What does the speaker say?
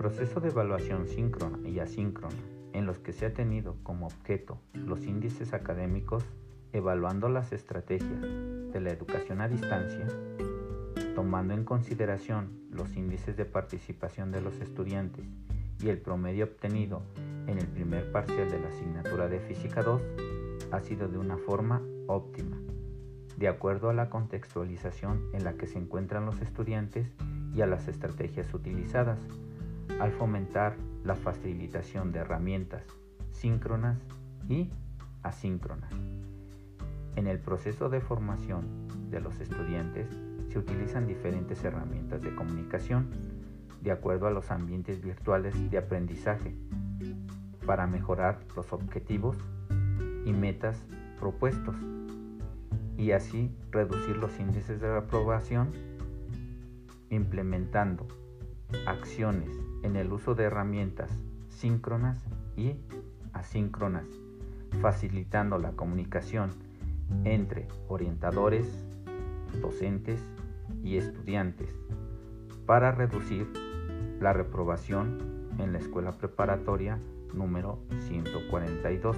proceso de evaluación síncrona y asíncrona, en los que se ha tenido como objeto los índices académicos, evaluando las estrategias de la educación a distancia, tomando en consideración los índices de participación de los estudiantes y el promedio obtenido en el primer parcial de la asignatura de Física 2, ha sido de una forma óptima, de acuerdo a la contextualización en la que se encuentran los estudiantes y a las estrategias utilizadas, al fomentar la facilitación de herramientas síncronas y asíncronas. En el proceso de formación de los estudiantes se utilizan diferentes herramientas de comunicación de acuerdo a los ambientes virtuales de aprendizaje para mejorar los objetivos y metas propuestos y así reducir los índices de reprobación implementando acciones en el uso de herramientas síncronas y asíncronas, facilitando la comunicación entre orientadores, docentes y estudiantes para reducir la reprobación en la escuela preparatoria número 142.